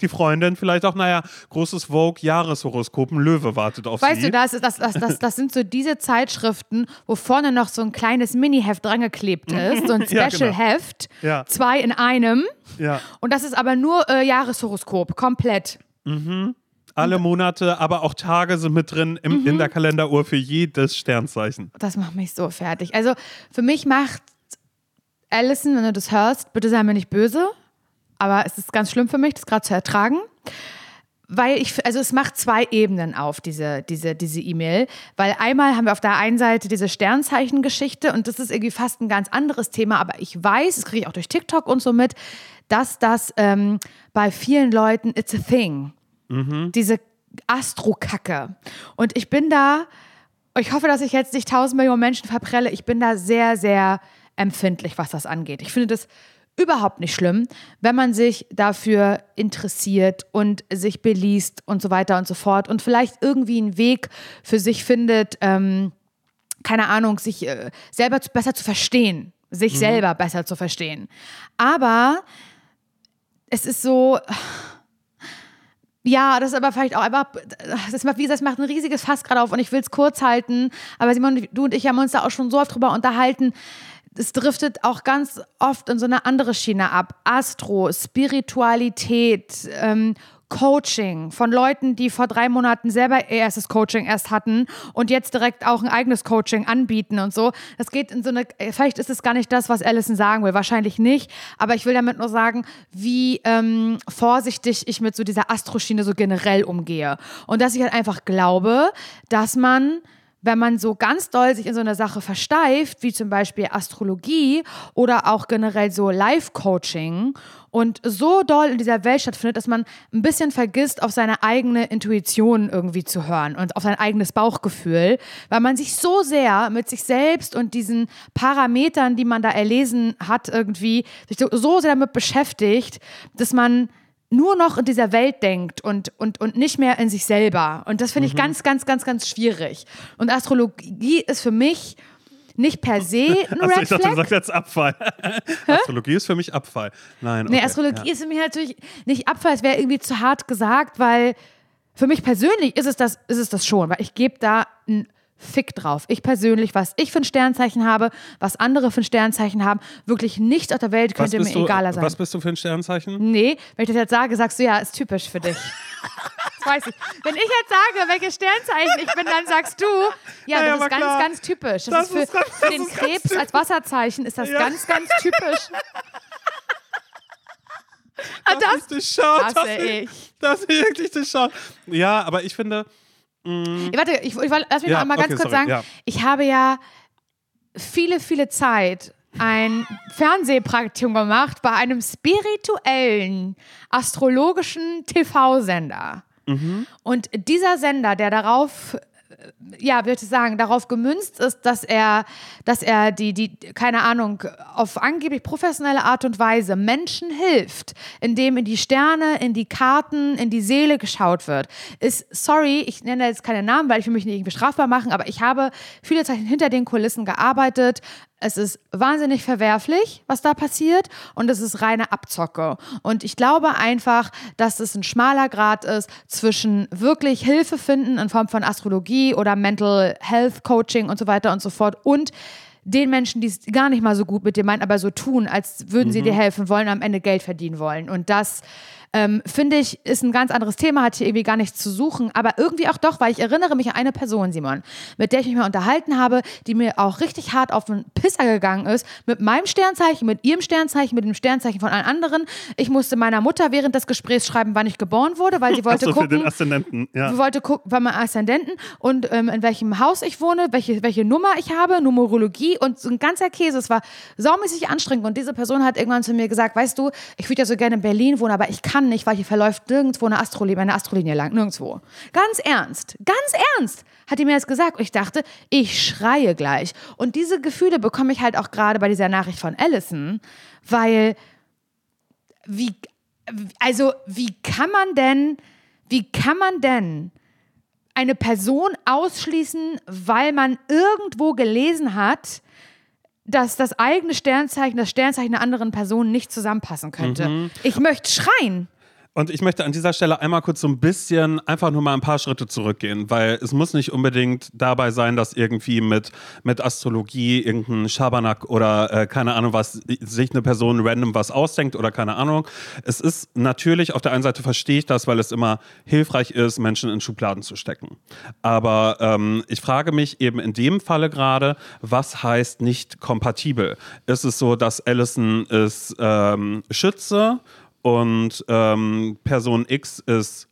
die Freundin vielleicht auch, naja, großes Vogue-Jahreshoroskop, ein Löwe wartet auf Weißt sie. du, das, das, das, das, sind so diese Zeitschriften, wo vorne noch so ein kleines Mini-Heft drangeklebt ist, so ein Ja, genau. Special-Heft, Ja. zwei in einem. Ja. Und das ist aber nur äh, Jahreshoroskop, komplett. Alle Monate, aber auch Tage sind mit drin im, Mhm. in der Kalenderuhr für jedes Sternzeichen. Das macht mich so fertig. Also für mich macht Alison, wenn du das hörst, bitte sei mir nicht böse, aber es ist ganz schlimm für mich, das gerade zu ertragen. Weil ich, also es macht zwei Ebenen auf, diese diese diese E-Mail. Weil einmal haben wir auf der einen Seite diese Sternzeichen-Geschichte und das ist irgendwie fast ein ganz anderes Thema, aber ich weiß, das kriege ich auch durch TikTok und so mit, dass das ähm, bei vielen Leuten it's a thing. Diese Astro-Kacke. Und ich bin da, ich hoffe, dass ich jetzt nicht tausend Millionen Menschen verprelle. Ich bin da sehr, sehr empfindlich, was das angeht. Ich finde das überhaupt nicht schlimm, wenn man sich dafür interessiert und sich beliest und so weiter und so fort und vielleicht irgendwie einen Weg für sich findet, ähm, keine Ahnung, sich äh, selber zu, besser zu verstehen, sich selber besser zu verstehen. Aber es ist so, ja, das ist aber vielleicht auch einfach, das macht, wie gesagt, das macht ein riesiges Fass gerade auf und ich will es kurz halten. Aber Simon, du und ich haben uns da auch schon so oft drüber unterhalten. Es driftet auch ganz oft in so eine andere Schiene ab. Astro, Spiritualität, ähm, Coaching von Leuten, die vor drei Monaten selber ihr erstes Coaching erst hatten und jetzt direkt auch ein eigenes Coaching anbieten und so. Das geht in so eine, vielleicht ist es gar nicht das, was Allison sagen will, wahrscheinlich nicht, aber ich will damit nur sagen, wie ähm, vorsichtig ich mit so dieser Astroschiene so generell umgehe. Und dass ich halt einfach glaube, dass man wenn man so ganz doll sich in so eine Sache versteift, wie zum Beispiel Astrologie oder auch generell so Life-Coaching und so doll in dieser Welt stattfindet, dass man ein bisschen vergisst, auf seine eigene Intuition irgendwie zu hören und auf sein eigenes Bauchgefühl, weil man sich so sehr mit sich selbst und diesen Parametern, die man da erlesen hat, irgendwie sich so sehr damit beschäftigt, dass man nur noch in dieser Welt denkt und, und, und nicht mehr in sich selber. Und das finde ich ganz, ganz, ganz, ganz schwierig. Und Astrologie ist für mich nicht per se ein Achso, Red ich dachte, du sagst jetzt Abfall. Astrologie ist für mich Abfall. Nein, okay. Nee, Astrologie ist für mich natürlich nicht Abfall, es wäre irgendwie zu hart gesagt, weil für mich persönlich ist es das, ist es das schon, weil ich gebe da einen Fick drauf. Ich persönlich, was ich für ein Sternzeichen habe, was andere für ein Sternzeichen haben, wirklich nichts auf der Welt könnte mir du, egaler sein. was bist du für ein Sternzeichen? Nee, wenn ich das jetzt sage, sagst du, ja, ist typisch für dich. Das weiß ich. Wenn ich jetzt sage, welches Sternzeichen ich bin, dann sagst du, ja, Ja, ja, das ist ganz, klar. ganz typisch. Das, Das ist für, ist ganz- für das den Krebs als Wasserzeichen ist das Ja. ganz, ganz typisch. Ah, Das das ist durchschaut. hasse Das ich. das ist wirklich durchschaut. Ja, aber ich finde, Warte, ich, ich, lass mich Ja, noch einmal ganz okay, kurz sorry, sagen. ja. Ich habe ja viele, viele Zeit ein Fernsehpraktikum gemacht bei einem spirituellen, astrologischen TV-Sender. Mhm. Und dieser Sender, der darauf ja, soll ich sagen, darauf gemünzt ist, dass er, dass er die, die, keine Ahnung, auf angeblich professionelle Art und Weise Menschen hilft, indem in die Sterne, in die Karten, in die Seele geschaut wird, ist, sorry, ich nenne jetzt keine Namen, weil ich will mich nicht irgendwie strafbar machen, aber ich habe viele Zeit hinter den Kulissen gearbeitet. Es ist wahnsinnig verwerflich, was da passiert und es ist reine Abzocke. Und ich glaube einfach, dass es ein schmaler Grad ist zwischen wirklich Hilfe finden in Form von Astrologie oder Mental Health Coaching und so weiter und so fort und den Menschen, die es gar nicht mal so gut mit dir meinen, aber so tun, als würden sie Mhm. dir helfen wollen, am Ende Geld verdienen wollen. Und das ähm, finde ich, ist ein ganz anderes Thema, hat hier irgendwie gar nichts zu suchen, aber irgendwie auch doch, weil ich erinnere mich an eine Person, Simon, mit der ich mich mal unterhalten habe, die mir auch richtig hart auf den Pisser gegangen ist, mit meinem Sternzeichen, mit ihrem Sternzeichen, mit dem Sternzeichen von allen anderen. Ich musste meiner Mutter während des Gesprächs schreiben, wann ich geboren wurde, weil sie wollte Achso, für den gucken, Aszendenten. Ja. Sie wollte gucken, bei meinem Aszendenten und ähm, in welchem Haus ich wohne, welche, welche Nummer ich habe, Numerologie und so ein ganzer Käse. Es war saumäßig anstrengend und diese Person hat irgendwann zu mir gesagt, weißt du, ich würde ja so gerne in Berlin wohnen, aber ich kann nicht, weil hier verläuft nirgendwo eine Astrolinie, eine Astrolinie lang, nirgendwo. Ganz ernst, ganz ernst hat die mir das gesagt und ich dachte, ich schreie gleich. Und diese Gefühle bekomme ich halt auch gerade bei dieser Nachricht von Allison, weil wie, also wie kann man denn, wie kann man denn eine Person ausschließen, weil man irgendwo gelesen hat, dass das eigene Sternzeichen, das Sternzeichen einer anderen Person nicht zusammenpassen könnte. Ich möchte schreien. Und ich möchte an dieser Stelle einmal kurz so ein bisschen einfach nur mal ein paar Schritte zurückgehen, weil es muss nicht unbedingt dabei sein, dass irgendwie mit, mit Astrologie irgendein Schabernack oder äh, keine Ahnung was, sich eine Person random was ausdenkt oder keine Ahnung. Es ist natürlich, auf der einen Seite verstehe ich das, weil es immer hilfreich ist, Menschen in Schubladen zu stecken. Aber ähm, ich frage mich eben in dem Falle gerade, was heißt nicht kompatibel? Ist es so, dass Allison ist ähm, Schütze und ähm, Person X ist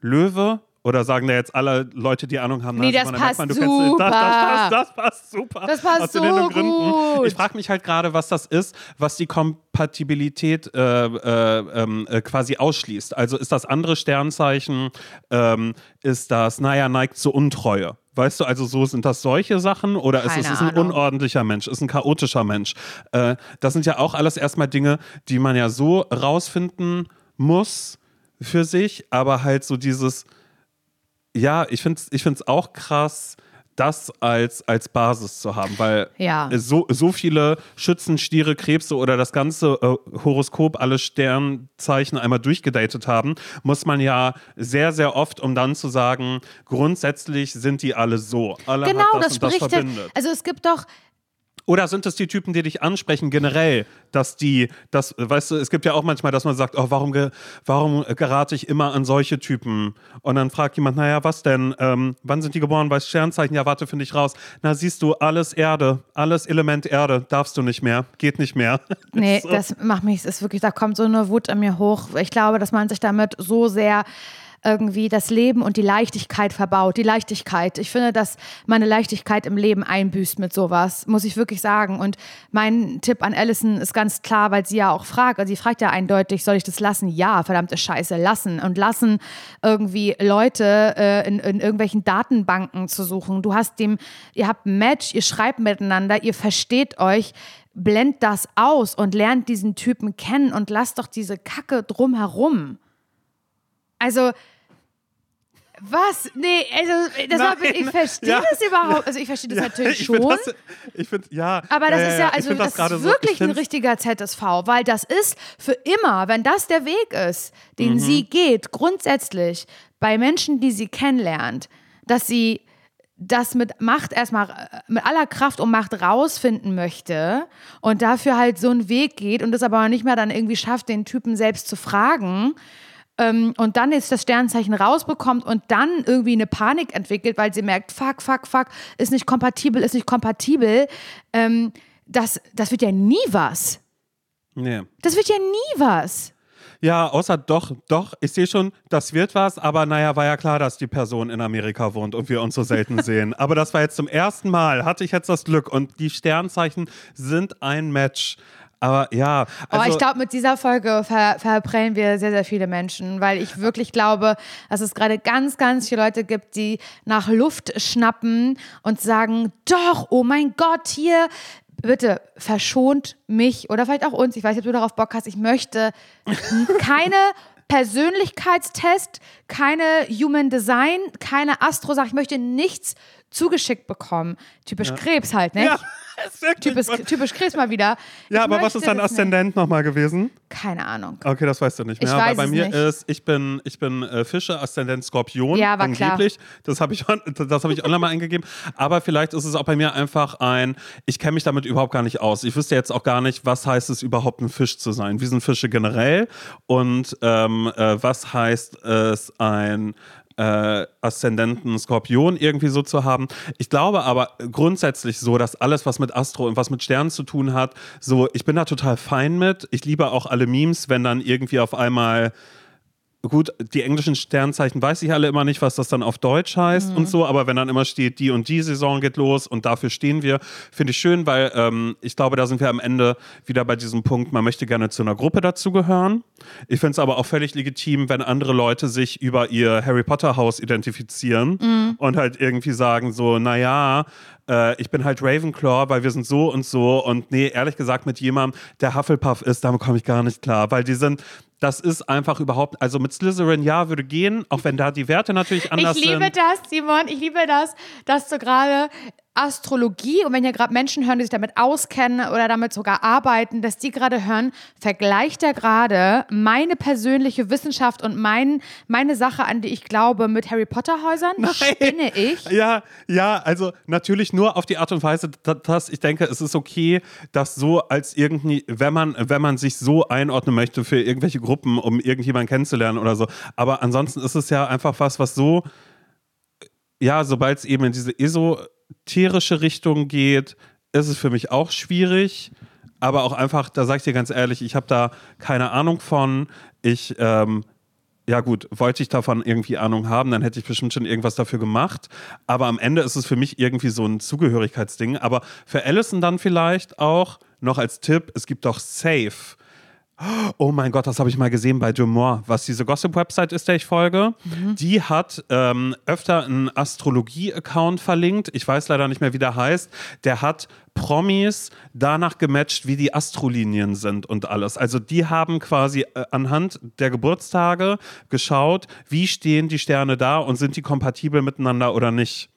Löwe? Oder sagen da jetzt alle Leute, die Ahnung haben, Nee, das Simon, da merkt passt das, das, das, super. das passt super. Das passt Aus so gut. Ich frage mich halt gerade, was das ist, was die Kompatibilität äh, äh, ähm, äh, quasi ausschließt. Also ist das andere Sternzeichen, ähm, ist das, naja, neigt zur Untreue. Weißt du, also so sind das solche Sachen oder ist es Keine ist ein Ahnung. unordentlicher Mensch, ist ein chaotischer Mensch? Äh, das sind ja auch alles erstmal Dinge, die man ja so rausfinden muss für sich, aber halt so dieses, ja, ich finde es ich find's auch krass, das als, als Basis zu haben, weil Ja. so, so viele Schützen, Stiere, Krebse oder das ganze äh, Horoskop, alle Sternzeichen einmal durchgedatet haben, muss man ja sehr, sehr oft, um dann zu sagen, grundsätzlich sind die alle so. Alle Genau, das, das und das spricht. verbindet. also es gibt doch, Oder sind es die Typen, die dich ansprechen, generell, dass die, das, weißt du, es gibt ja auch manchmal, dass man sagt, oh, warum, ge, warum gerate ich immer an solche Typen? Und dann fragt jemand, naja, was denn? Ähm, wann sind die geboren? Bei Sternzeichen? Ja, warte, finde ich raus. Na, siehst du, alles Erde, alles Element Erde, darfst du nicht mehr, geht nicht mehr. nee, So. das macht mich, es ist wirklich, da kommt so eine Wut an mir hoch. Ich glaube, dass man sich damit so sehr irgendwie das Leben und die Leichtigkeit verbaut. Die Leichtigkeit. Ich finde, dass meine Leichtigkeit im Leben einbüßt mit sowas, muss ich wirklich sagen. Und mein Tipp an Allison ist ganz klar, weil sie ja auch fragt, also sie fragt ja eindeutig, soll ich das lassen? Ja, verdammte Scheiße, lassen. Und lassen irgendwie Leute äh, in, in irgendwelchen Datenbanken zu suchen. Du hast dem, ihr habt ein Match, ihr schreibt miteinander, ihr versteht euch, blend das aus und lernt diesen Typen kennen und lasst doch diese Kacke drumherum. Also, was? Nee, also, das war, ich verstehe ja. das überhaupt. Also, ich verstehe das Ja, natürlich ich schon. find Das, ich finde, ja. Aber das ja, ist ja, also das, gerade ist so- wirklich ich ein richtiger ZSV, weil das ist für immer, wenn das der Weg ist, den Mhm. sie geht, grundsätzlich bei Menschen, die sie kennenlernt, dass sie das mit Macht erstmal, äh, mit aller Kraft und Macht rausfinden möchte und dafür halt so einen Weg geht und es aber nicht mehr dann irgendwie schafft, den Typen selbst zu fragen, ähm, und dann jetzt das Sternzeichen rausbekommt und dann irgendwie eine Panik entwickelt, weil sie merkt, fuck, fuck, fuck, ist nicht kompatibel, ist nicht kompatibel, ähm, das, das wird ja nie was. Nee. Das wird ja nie was. Ja, außer doch, doch, ich sehe schon, das wird was, aber naja, war ja klar, dass die Person in Amerika wohnt und wir uns so selten sehen. Aber das war jetzt zum ersten Mal, hatte ich jetzt das Glück und die Sternzeichen sind ein Match. Aber ja, Aber also, ich glaube, mit dieser Folge ver verprellen wir sehr, sehr viele Menschen, weil ich wirklich glaube, dass es gerade ganz, ganz viele Leute gibt, die nach Luft schnappen und sagen, doch, oh mein Gott, hier, bitte verschont mich oder vielleicht auch uns, ich weiß nicht, ob du darauf Bock hast, ich möchte keine Persönlichkeitstest, keine Human Design, keine Astro-Sache, ich möchte nichts zugeschickt bekommen. Typisch Krebs halt, ne? Ja. Typisch, typisch Chris mal wieder. Ja, Ich aber was ist dein. Aszendent nochmal gewesen? Keine Ahnung. Okay, das weißt du nicht Ich mehr. weiß aber bei es mir nicht. ist, ich bin, ich bin äh, Fische, Aszendent Skorpion. Ja, war klar. angeblich. Das habe ich, das hab ich online mal eingegeben. Aber vielleicht ist es auch bei mir einfach ein, ich kenne mich damit überhaupt gar nicht aus. Ich wüsste jetzt auch gar nicht, was heißt es überhaupt, ein Fisch zu sein. Wie sind Fische generell? Und ähm, äh, was heißt es, ein äh, Aszendenten Skorpion irgendwie so zu haben. Ich glaube aber grundsätzlich so, dass alles, was mit Astro und was mit Sternen zu tun hat, so, ich bin da total fein mit. Ich liebe auch alle Memes, wenn dann irgendwie auf einmal Gut, die englischen Sternzeichen weiß ich alle immer nicht, was das dann auf Deutsch heißt Mhm. und so, aber wenn dann immer steht, die und die Saison geht los und dafür stehen wir, finde ich schön, weil ähm, ich glaube, da sind wir am Ende wieder bei diesem Punkt, man möchte gerne zu einer Gruppe dazugehören. Ich finde es aber auch völlig legitim, wenn andere Leute sich über ihr Harry Potter Haus identifizieren Mhm. und halt irgendwie sagen so, naja, äh, ich bin halt Ravenclaw, weil wir sind so und so und nee, ehrlich gesagt mit jemandem, der Hufflepuff ist, damit komme ich gar nicht klar, weil die sind das ist einfach überhaupt, also mit Slytherin ja würde gehen, auch wenn da die Werte natürlich anders Ich liebe sind. das, Simon, ich liebe das, dass du gerade Astrologie und wenn hier gerade Menschen hören, die sich damit auskennen oder damit sogar arbeiten, dass die gerade hören, vergleicht er gerade meine persönliche Wissenschaft und mein, meine Sache, an die ich glaube, mit Harry Potter Häusern? Spinne ich? Ja, ja, also natürlich nur auf die Art und Weise, da- dass ich denke, es ist okay, das so als irgendwie, wenn man, wenn man sich so einordnen möchte für irgendwelche Gruppen, um irgendjemanden kennenzulernen oder so. Aber ansonsten ist es ja einfach was, was so, ja, sobald es eben in diese esoterische Richtung geht, ist es für mich auch schwierig. Aber auch einfach, da sage ich dir ganz ehrlich, ich habe da keine Ahnung von. Ich, ähm, ja gut, wollte ich davon irgendwie Ahnung haben, dann hätte ich bestimmt schon irgendwas dafür gemacht. Aber am Ende ist es für mich irgendwie so ein Zugehörigkeitsding. Aber für Allison dann vielleicht auch noch als Tipp, es gibt doch Safe. Oh mein Gott, das habe ich mal gesehen bei Dumois, was diese Gossip-Website ist, der ich folge. Die hat ähm, öfter einen Astrologie-Account verlinkt. Ich weiß leider nicht mehr, wie der heißt. Der hat Promis danach gematcht, wie die Astrolinien sind und alles. Also die haben quasi äh, anhand der Geburtstage geschaut, wie stehen die Sterne da und sind die kompatibel miteinander oder nicht.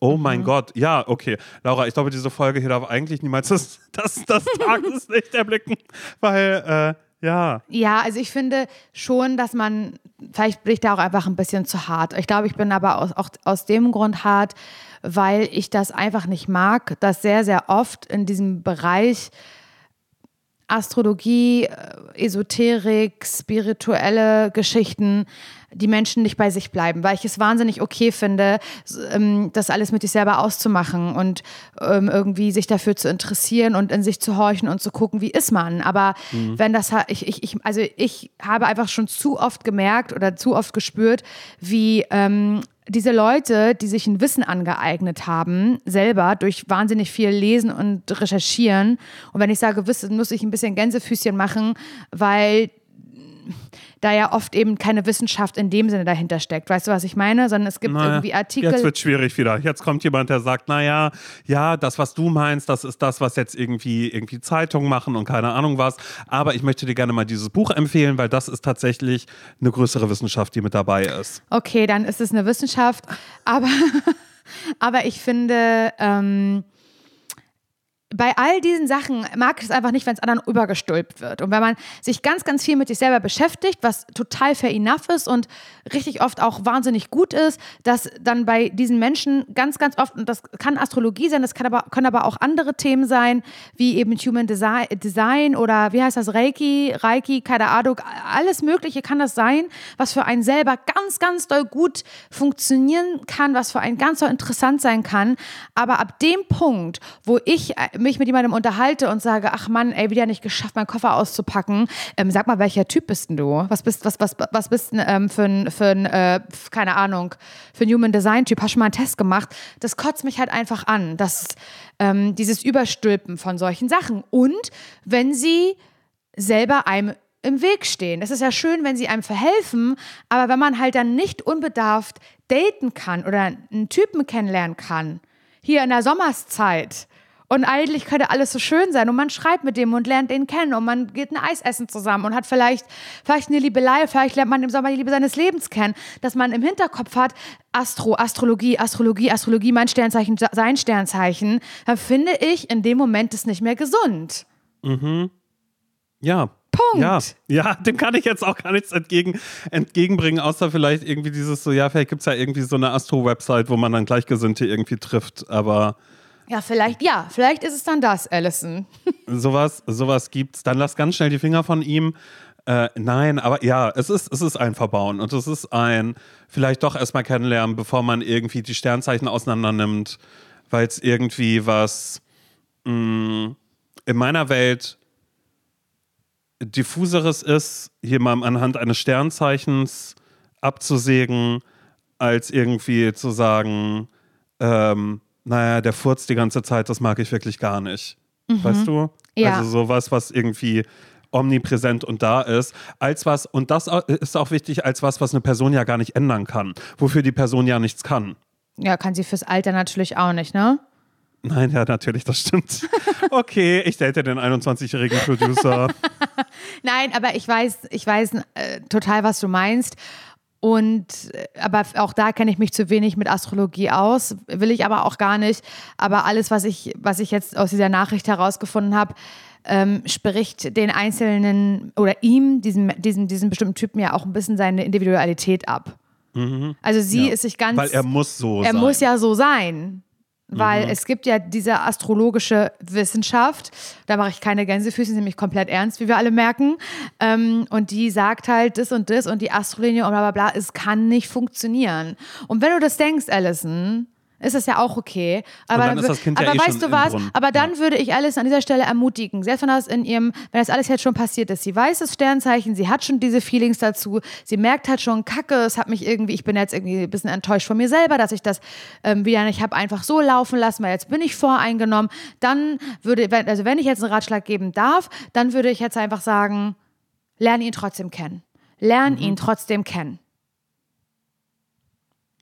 Oh mein Gott, ja, okay. Laura, ich glaube, diese Folge hier darf eigentlich niemals das, das, das Tageslicht erblicken, weil, äh, ja. Ja, also ich finde schon, dass man, vielleicht bin ich da auch einfach ein bisschen zu hart. Ich glaube, ich bin aber aus, auch aus dem Grund hart, weil ich das einfach nicht mag, dass sehr, sehr oft in diesem Bereich Astrologie, äh, Esoterik, spirituelle Geschichten, die Menschen nicht bei sich bleiben, weil ich es wahnsinnig okay finde, ähm, das alles mit sich selber auszumachen und ähm, irgendwie sich dafür zu interessieren und in sich zu horchen und zu gucken, wie ist man. Aber wenn das, ich, ich, ich, also ich habe einfach schon zu oft gemerkt oder zu oft gespürt, wie ähm, diese Leute, die sich ein Wissen angeeignet haben, selber durch wahnsinnig viel Lesen und Recherchieren. Und wenn ich sage Wissen, muss ich ein bisschen Gänsefüßchen machen, weil da ja oft eben keine Wissenschaft in dem Sinne dahinter steckt. Weißt du, was ich meine? Sondern es gibt Naja, irgendwie Artikel. Jetzt wird schwierig wieder. Jetzt kommt jemand, der sagt, naja, ja, das, was du meinst, das ist das, was jetzt irgendwie, irgendwie Zeitungen machen und keine Ahnung was. Aber ich möchte dir gerne mal dieses Buch empfehlen, weil das ist tatsächlich eine größere Wissenschaft, die mit dabei ist. Okay, dann ist es eine Wissenschaft. Aber, aber ich finde, ähm, bei all diesen Sachen mag ich es einfach nicht, wenn es anderen übergestülpt wird. Und wenn man sich ganz, ganz viel mit sich selber beschäftigt, was total fair enough ist und richtig oft auch wahnsinnig gut ist, dass dann bei diesen Menschen ganz, ganz oft, und das kann Astrologie sein, das kann aber, können aber auch andere Themen sein, wie eben Human Design, Design oder wie heißt das, Reiki, Reiki, keine Ahnung, alles Mögliche kann das sein, was für einen selber ganz, ganz doll gut funktionieren kann, was für einen ganz doll interessant sein kann. Aber ab dem Punkt, wo ich äh, mich mit jemandem unterhalte und sage, ach Mann, ey, wieder nicht geschafft, meinen Koffer auszupacken, ähm, sag mal, welcher Typ bist denn du? Was bist, was, was, was bist denn ähm, für ein, für ein äh, keine Ahnung, für ein Human Design Typ? Hast du mal einen Test gemacht? Das kotzt mich halt einfach an, dass ähm, dieses Überstülpen von solchen Sachen. Und wenn sie selber einem im Weg stehen. Es ist ja schön, wenn sie einem verhelfen, aber wenn man halt dann nicht unbedarft daten kann oder einen Typen kennenlernen kann, hier in der Sommerszeit, Und eigentlich könnte alles so schön sein und man schreibt mit dem und lernt den kennen und man geht ein Eis essen zusammen und hat vielleicht, vielleicht eine Liebelei, vielleicht lernt man im Sommer die Liebe seines Lebens kennen, dass man im Hinterkopf hat, Astro, Astrologie, Astrologie, Astrologie, mein Sternzeichen, sein Sternzeichen, dann finde ich in dem Moment es nicht mehr gesund. Ja. Punkt. Ja, ja, dem kann ich jetzt auch gar nichts entgegen, entgegenbringen, außer vielleicht irgendwie dieses so, ja, vielleicht gibt es ja irgendwie so eine Astro-Website, wo man dann Gleichgesinnte irgendwie trifft, aber Ja, vielleicht, ja, vielleicht ist es dann das, Alison. sowas, sowas gibt's. Dann lass ganz schnell die Finger von ihm. Äh, nein, aber ja, es ist, es ist ein Verbauen und es ist ein vielleicht doch erstmal kennenlernen, bevor man irgendwie die Sternzeichen auseinander nimmt, weil es irgendwie was mh, in meiner Welt diffuseres ist, jemandem anhand eines Sternzeichens abzusägen, als irgendwie zu sagen, ähm, naja, der furzt die ganze Zeit, das mag ich wirklich gar nicht. Weißt du? Ja. Also sowas, was irgendwie omnipräsent und da ist, als was, und das ist auch wichtig, als was, was eine Person ja gar nicht ändern kann, wofür die Person ja nichts kann. Ja, kann sie fürs Alter natürlich auch nicht, ne? Nein, ja, natürlich, das stimmt. Okay, ich date den 21-jährigen Producer. Nein, aber ich weiß, ich weiß äh, total, was du meinst. Und aber auch da kenne ich mich zu wenig mit Astrologie aus, will ich aber auch gar nicht. Aber alles, was ich, was ich jetzt aus dieser Nachricht herausgefunden habe, ähm, spricht den Einzelnen oder ihm, diesem, diesem, diesem bestimmten Typen ja auch ein bisschen seine Individualität ab. Also sie Ja. ist sich ganz. Weil er muss so er sein. muss ja so sein. Weil es gibt ja diese astrologische Wissenschaft, da mache ich keine Gänsefüße, nämlich komplett ernst, wie wir alle merken. Ähm, und die sagt halt das und das und die Astrolinie und bla bla bla, es kann nicht funktionieren. Und wenn du das denkst, Alison, ist das ja auch okay. Aber, dann das Kind ja aber eh weißt du was? Brunnen. Aber dann würde ich Alice an dieser Stelle ermutigen, selbst wenn das in ihrem, wenn das alles jetzt schon passiert ist, sie weiß das Sternzeichen, sie hat schon diese Feelings dazu, sie merkt halt schon, Kacke, es hat mich irgendwie, ich bin jetzt irgendwie ein bisschen enttäuscht von mir selber, dass ich das ähm, wieder nicht habe einfach so laufen lassen, weil jetzt bin ich voreingenommen. Dann würde, wenn- also wenn ich jetzt einen Ratschlag geben darf, dann würde ich jetzt einfach sagen, lerne ihn trotzdem kennen. Lern Mhm. ihn trotzdem kennen.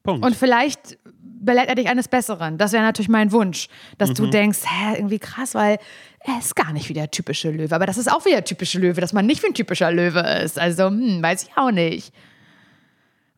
Punkt. Und vielleicht belehrt er dich eines Besseren. Das wäre natürlich mein Wunsch, dass Mhm. du denkst, hä, irgendwie krass, weil er ist gar nicht wie der typische Löwe. Aber das ist auch wie der typische Löwe, dass man nicht wie ein typischer Löwe ist. Also, hm, weiß ich auch nicht.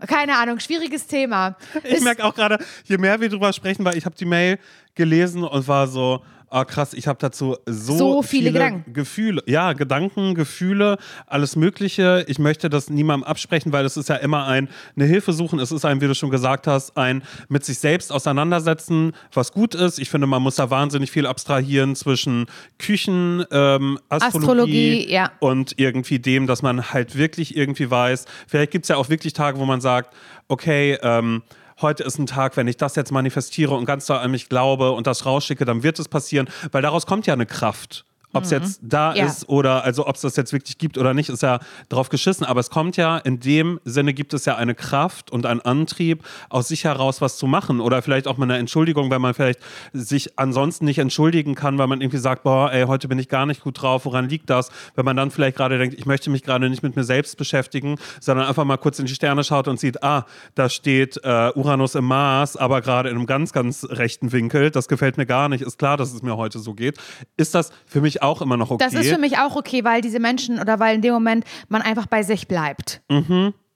Keine Ahnung, schwieriges Thema. Ich merke auch gerade, je mehr wir drüber sprechen, weil ich habe die Mail gelesen und war so, ah krass, ich habe dazu so, So viele Gedanken. Gefühle, ja, Gedanken, Gefühle, alles Mögliche. Ich möchte das niemandem absprechen, weil es ist ja immer ein eine Hilfe suchen. Es ist ein, wie du schon gesagt hast, ein mit sich selbst auseinandersetzen, was gut ist. Ich finde, man muss da wahnsinnig viel abstrahieren zwischen Küchen, ähm, Astrologie, Astrologie, ja. und irgendwie dem, dass man halt wirklich irgendwie weiß, vielleicht gibt es ja auch wirklich Tage, wo man sagt, okay, ähm, heute ist ein Tag, wenn ich das jetzt manifestiere und ganz doll an mich glaube und das rausschicke, dann wird es passieren, weil daraus kommt ja eine Kraft. Ob es jetzt da Mhm. Ja. ist oder also ob es das jetzt wirklich gibt oder nicht, ist ja drauf geschissen. Aber es kommt ja, in dem Sinne gibt es ja eine Kraft und einen Antrieb, aus sich heraus was zu machen. Oder vielleicht auch mal eine Entschuldigung, wenn man vielleicht sich ansonsten nicht entschuldigen kann, weil man irgendwie sagt, boah, ey, heute bin ich gar nicht gut drauf, woran liegt das? Wenn man dann vielleicht gerade denkt, ich möchte mich gerade nicht mit mir selbst beschäftigen, sondern einfach mal kurz in die Sterne schaut und sieht, ah, da steht äh, Uranus im Mars, aber gerade in einem ganz, ganz rechten Winkel. Das gefällt mir gar nicht. Ist klar, dass es mir heute so geht. Ist das für mich auch immer noch okay? Das ist für mich auch okay, weil diese Menschen oder weil in dem Moment man einfach bei sich bleibt.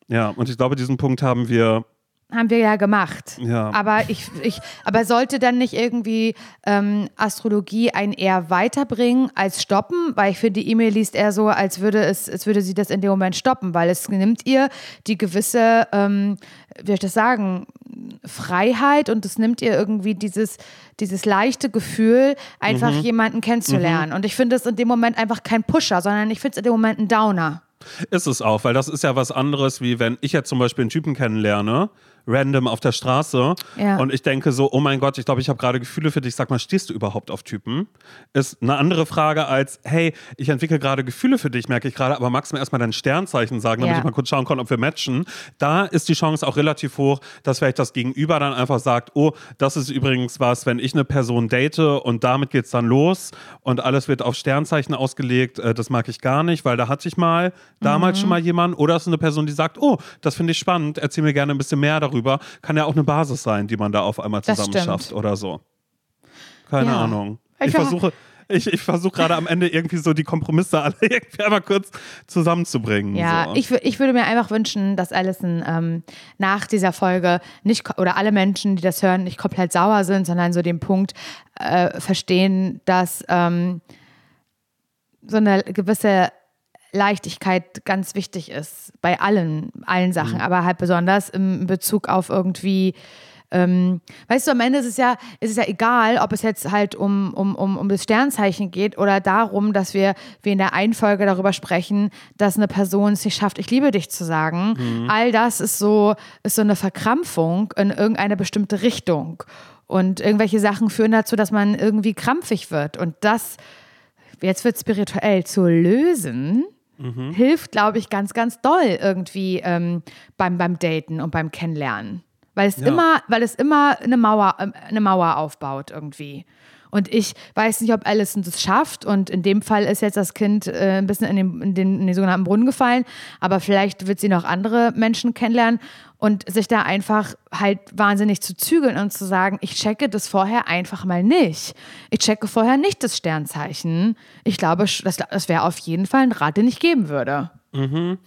Ja, und ich glaube, diesen Punkt haben wir. Haben wir ja gemacht. Ja. Aber ich, ich, aber sollte dann nicht irgendwie ähm, Astrologie einen eher weiterbringen als stoppen? Weil ich finde, die E-Mail liest eher so, als würde es, als würde sie das in dem Moment stoppen, weil es nimmt ihr die gewisse, ähm, wie soll ich das sagen, Freiheit und es nimmt ihr irgendwie dieses, dieses leichte Gefühl, einfach Mhm. jemanden kennenzulernen. Und ich finde es in dem Moment einfach kein Pusher, sondern ich finde es in dem Moment ein Downer. Ist es auch, weil das ist ja was anderes, wie wenn ich jetzt zum Beispiel einen Typen kennenlerne, random auf der Straße, Ja. und ich denke so, oh mein Gott, ich glaube, ich habe gerade Gefühle für dich. Sag mal, stehst du überhaupt auf Typen? Ist eine andere Frage als, hey, ich entwickle gerade Gefühle für dich, merke ich gerade, aber magst du mir erstmal dein Sternzeichen sagen, damit Ja. ich mal kurz schauen kann, ob wir matchen? Da ist die Chance auch relativ hoch, dass vielleicht das Gegenüber dann einfach sagt, oh, das ist übrigens was, wenn ich eine Person date und damit geht es dann los und alles wird auf Sternzeichen ausgelegt, äh, das mag ich gar nicht, weil da hatte ich mal damals Mhm. schon mal jemanden oder es ist eine Person, die sagt, oh, das finde ich spannend, erzähl mir gerne ein bisschen mehr darüber. Kann ja auch eine Basis sein, die man da auf einmal zusammen schafft oder so. Keine Ja. Ahnung. Ich versuche, ich, ich versuche gerade am Ende irgendwie so die Kompromisse alle irgendwie einmal kurz zusammenzubringen. Ja, so. ich, ich würde mir einfach wünschen, dass Alison ähm, nach dieser Folge nicht, oder alle Menschen, die das hören, nicht komplett sauer sind, sondern so den Punkt äh, verstehen, dass ähm, so eine gewisse Leichtigkeit ganz wichtig ist bei allen, allen Sachen, mhm. aber halt besonders im Bezug auf irgendwie ähm, weißt du, am Ende ist es ja, ist es ja egal, ob es jetzt halt um, um, um, um das Sternzeichen geht oder darum, dass wir wie in der einen Folge darüber sprechen, dass eine Person es nicht schafft, ich liebe dich zu sagen. Mhm. All das ist so, ist so eine Verkrampfung in irgendeine bestimmte Richtung. Und irgendwelche Sachen führen dazu, dass man irgendwie krampfig wird. Und das, jetzt wird spirituell, zu lösen, mhm. hilft, glaube ich, ganz, ganz doll irgendwie ähm, beim, beim Daten und beim Kennenlernen. Weil es ja. immer, weil es immer eine Mauer, ähm, eine Mauer aufbaut irgendwie. Und ich weiß nicht, ob Alison das schafft. Und in dem Fall ist jetzt das Kind äh, ein bisschen in den, in, den, in den sogenannten Brunnen gefallen. Aber vielleicht wird sie noch andere Menschen kennenlernen und sich da einfach halt wahnsinnig zu zügeln und zu sagen, ich checke das vorher einfach mal nicht. Ich checke vorher nicht das Sternzeichen. Ich glaube, das, das wäre auf jeden Fall ein Rat, den ich geben würde. Mhm.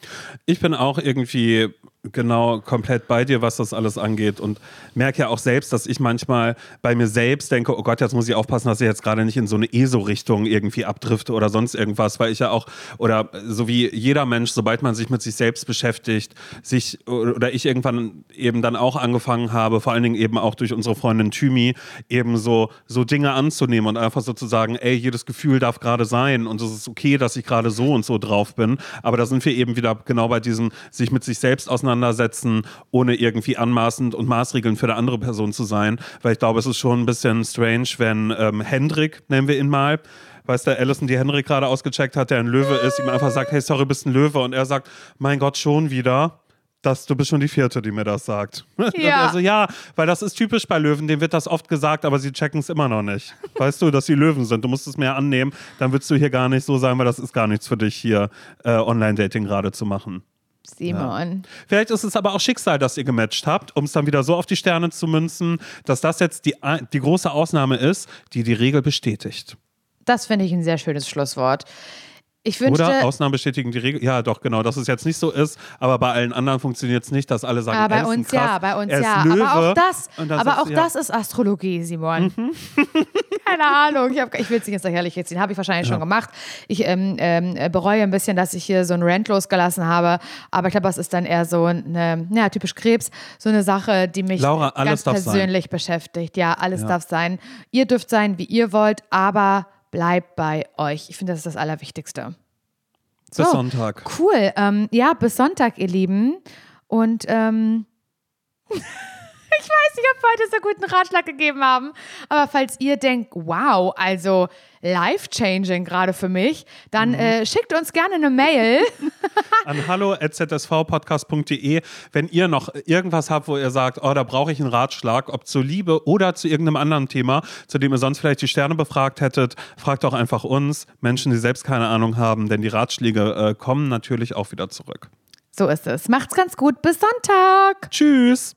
Ich bin auch irgendwie genau komplett bei dir, was das alles angeht. Und merke ja auch selbst, dass ich manchmal bei mir selbst denke, oh Gott, jetzt muss ich aufpassen, dass ich jetzt gerade nicht in so eine ESO-Richtung irgendwie abdrifte oder sonst irgendwas, weil ich ja auch, oder so wie jeder Mensch, sobald man sich mit sich selbst beschäftigt, sich, oder ich irgendwann eben dann auch angefangen habe, vor allen Dingen eben auch durch unsere Freundin Thymi, eben so, so Dinge anzunehmen und einfach so zu sagen, ey, jedes Gefühl darf gerade sein und es ist okay, dass ich gerade so und so drauf bin, aber da sind wir eben wieder genau bei diesem, sich mit sich selbst auseinandersetzen auseinandersetzen, ohne irgendwie anmaßend und maßregelnd für eine andere Person zu sein. Weil ich glaube, es ist schon ein bisschen strange, wenn ähm, Hendrik, nennen wir ihn mal, weißt du, Allison, die Henrik gerade ausgecheckt hat, der ein Löwe ist, ihm einfach sagt, hey, sorry, bist ein Löwe. Und er sagt, mein Gott, schon wieder. Das, du bist schon die vierte, die mir das sagt. Ja. Also ja, weil das ist typisch bei Löwen, denen wird das oft gesagt, aber sie checken es immer noch nicht. Weißt du, dass sie Löwen sind. Du musst es mehr annehmen, dann würdest du hier gar nicht so sein, weil das ist gar nichts für dich hier äh, Online-Dating gerade zu machen. Simon. Ja. Vielleicht ist es aber auch Schicksal, dass ihr gematcht habt, um es dann wieder so auf die Sterne zu münzen, dass das jetzt die, die große Ausnahme ist, die die Regel bestätigt. Das finde ich ein sehr schönes Schlusswort. Ich wünschte, Oder Ausnahmen bestätigen die Regel. Ja, doch, genau, dass es jetzt nicht so ist, aber bei allen anderen funktioniert es nicht, dass alle sagen, ja, bei uns krass, ja, bei uns ja. Löwe. Aber auch das, aber auch ja. das ist Astrologie, Simon. Mhm. Keine Ahnung, ich, ich will es nicht jetzt lächerlich jetzt ziehen, habe ich wahrscheinlich ja. schon gemacht. Ich ähm, ähm, bereue ein bisschen, dass ich hier so ein Rant losgelassen habe, aber ich glaube, das ist dann eher so eine, ja, typisch Krebs, so eine Sache, die mich Laura, ganz persönlich sein. beschäftigt. Ja, alles darf sein. Ihr dürft sein, wie ihr wollt, aber bleibt bei euch. Ich finde, das ist das Allerwichtigste. Bis so, Sonntag. Cool. Ähm, ja, bis Sonntag, ihr Lieben. Und ähm, ich weiß nicht, ob wir heute so guten Ratschlag gegeben haben. Aber falls ihr denkt, wow, also life-changing gerade für mich, dann mhm. äh, schickt uns gerne eine Mail. An hallo.zsvpodcast.de, wenn ihr noch irgendwas habt, wo ihr sagt, oh, da brauche ich einen Ratschlag, ob zur Liebe oder zu irgendeinem anderen Thema, zu dem ihr sonst vielleicht die Sterne befragt hättet, fragt auch einfach uns, Menschen, die selbst keine Ahnung haben, denn die Ratschläge äh, kommen natürlich auch wieder zurück. So ist es. Macht's ganz gut. Bis Sonntag. Tschüss.